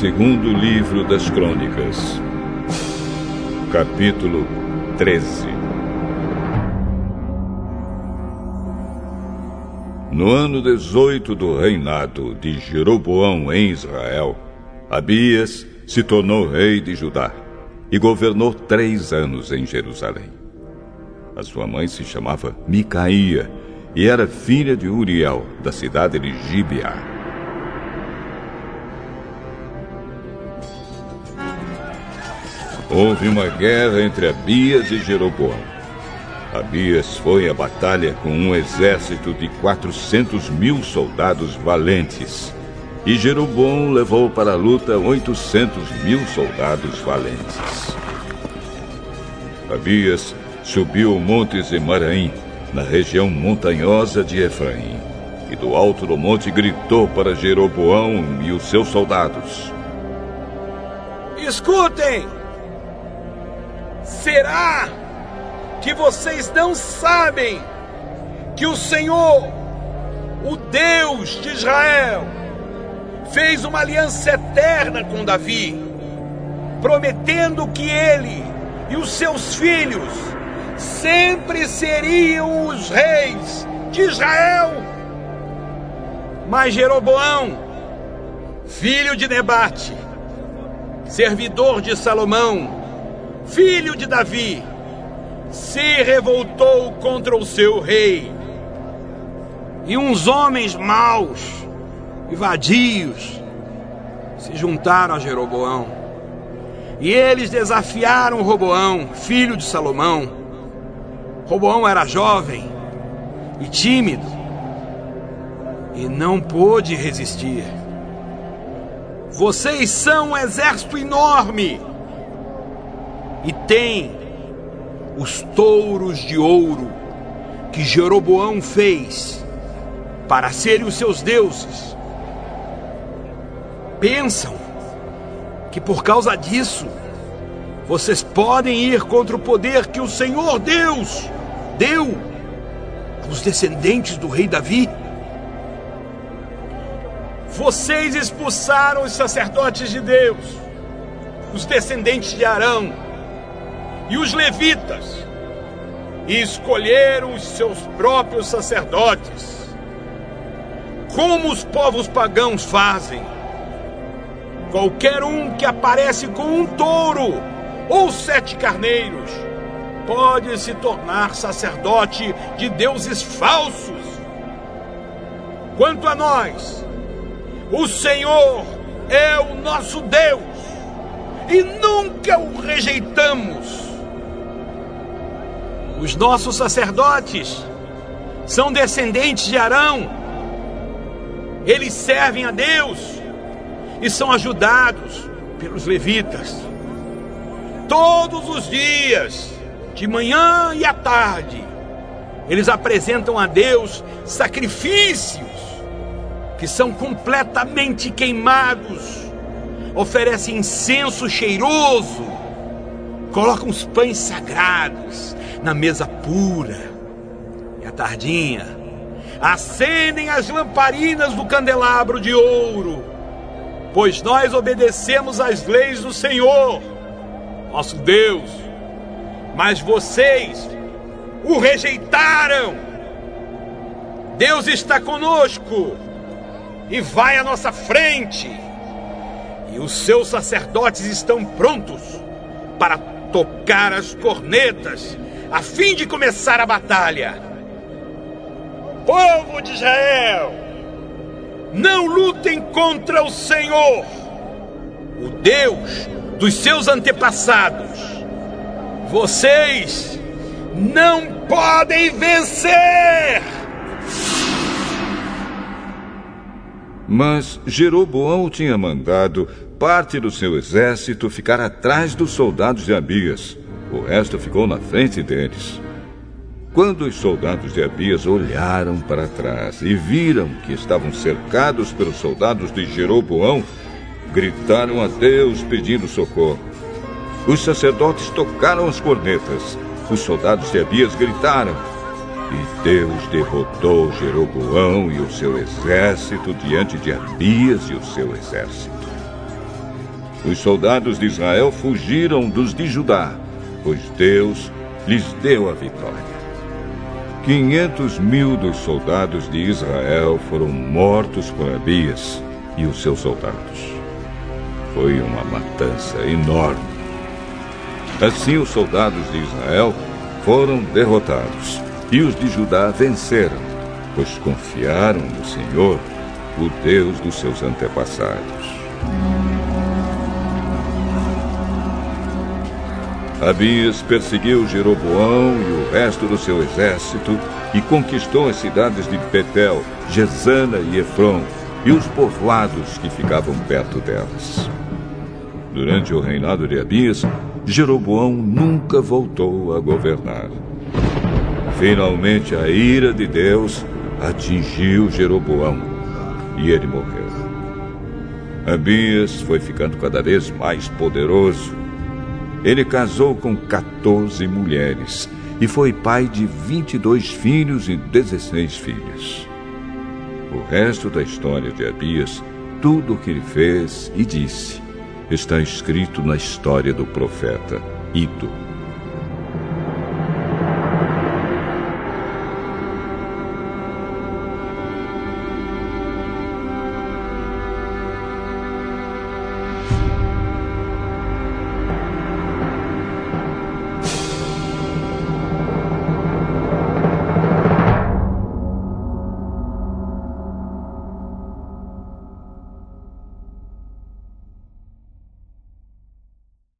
segundo livro das Crônicas, capítulo 13. No ano 18 do reinado de Jeroboão em Israel, Abias se tornou rei de Judá e governou três anos em Jerusalém. A sua mãe se chamava Micaía e era filha de Uriel, da cidade de Gibeá. Houve uma guerra entre Abias e Jeroboão. Abias foi à batalha com um exército de 400 mil soldados valentes. E Jeroboão levou para a luta 800 mil soldados valentes. Abias subiu o monte Zemaraim, na região montanhosa de Efraim. E do alto do monte gritou para Jeroboão e os seus soldados: Escutem! Será que vocês não sabem que o Senhor, o Deus de Israel, fez uma aliança eterna com Davi, prometendo que ele e os seus filhos sempre seriam os reis de Israel? Mas Jeroboão, filho de Nebate, servidor de Salomão, filho de Davi, se revoltou contra o seu rei. E uns homens maus e vadios se juntaram a Jeroboão. E eles desafiaram Roboão, filho de Salomão. Roboão era jovem e tímido e não pôde resistir. Vocês são um exército enorme e tem os touros de ouro que Jeroboão fez para serem os seus deuses. Pensam que por causa disso vocês podem ir contra o poder que o Senhor Deus deu aos descendentes do rei Davi? Vocês expulsaram os sacerdotes de Deus, os descendentes de Arão, e os levitas, e escolheram os seus próprios sacerdotes, como os povos pagãos fazem. Qualquer um que aparece com um touro ou sete carneiros pode se tornar sacerdote de deuses falsos. Quanto a nós, o Senhor é o nosso Deus e nunca o rejeitamos. Os nossos sacerdotes são descendentes de Arão. Eles servem a Deus e são ajudados pelos levitas. Todos os dias, de manhã e à tarde, eles apresentam a Deus sacrifícios que são completamente queimados, oferecem incenso cheiroso, colocam os pães sagrados na mesa pura. E à tardinha, acendem as lamparinas do candelabro de ouro, pois nós obedecemos às leis do Senhor, nosso Deus. Mas vocês o rejeitaram. Deus está conosco e vai à nossa frente. E os seus sacerdotes estão prontos para tocar as cornetas a fim de começar a batalha. Povo de Israel, não lutem contra o Senhor, o Deus dos seus antepassados. Vocês não podem vencer! Mas Jeroboão tinha mandado parte do seu exército ficar atrás dos soldados de Abias o resto ficou na frente deles. Quando os soldados de Abias olharam para trás e viram que estavam cercados pelos soldados de Jeroboão, gritaram a Deus pedindo socorro. Os sacerdotes tocaram as cornetas. Os soldados de Abias gritaram. E Deus derrotou Jeroboão e o seu exército diante de Abias e o seu exército. Os soldados de Israel fugiram dos de Judá, pois Deus lhes deu a vitória. Quinhentos mil dos soldados de Israel foram mortos por Abias e os seus soldados. Foi uma matança enorme. Assim, os soldados de Israel foram derrotados e os de Judá venceram, pois confiaram no Senhor, o Deus dos seus antepassados. Abias perseguiu Jeroboão e o resto do seu exército e conquistou as cidades de Betel, Gesana e Efron e os povoados que ficavam perto delas. Durante o reinado de Abias, Jeroboão nunca voltou a governar. Finalmente a ira de Deus atingiu Jeroboão e ele morreu. Abias foi ficando cada vez mais poderoso ele casou com 14 mulheres e foi pai de 22 filhos e 16 filhas. O resto da história de Abias, tudo o que ele fez e disse, está escrito na história do profeta Ido.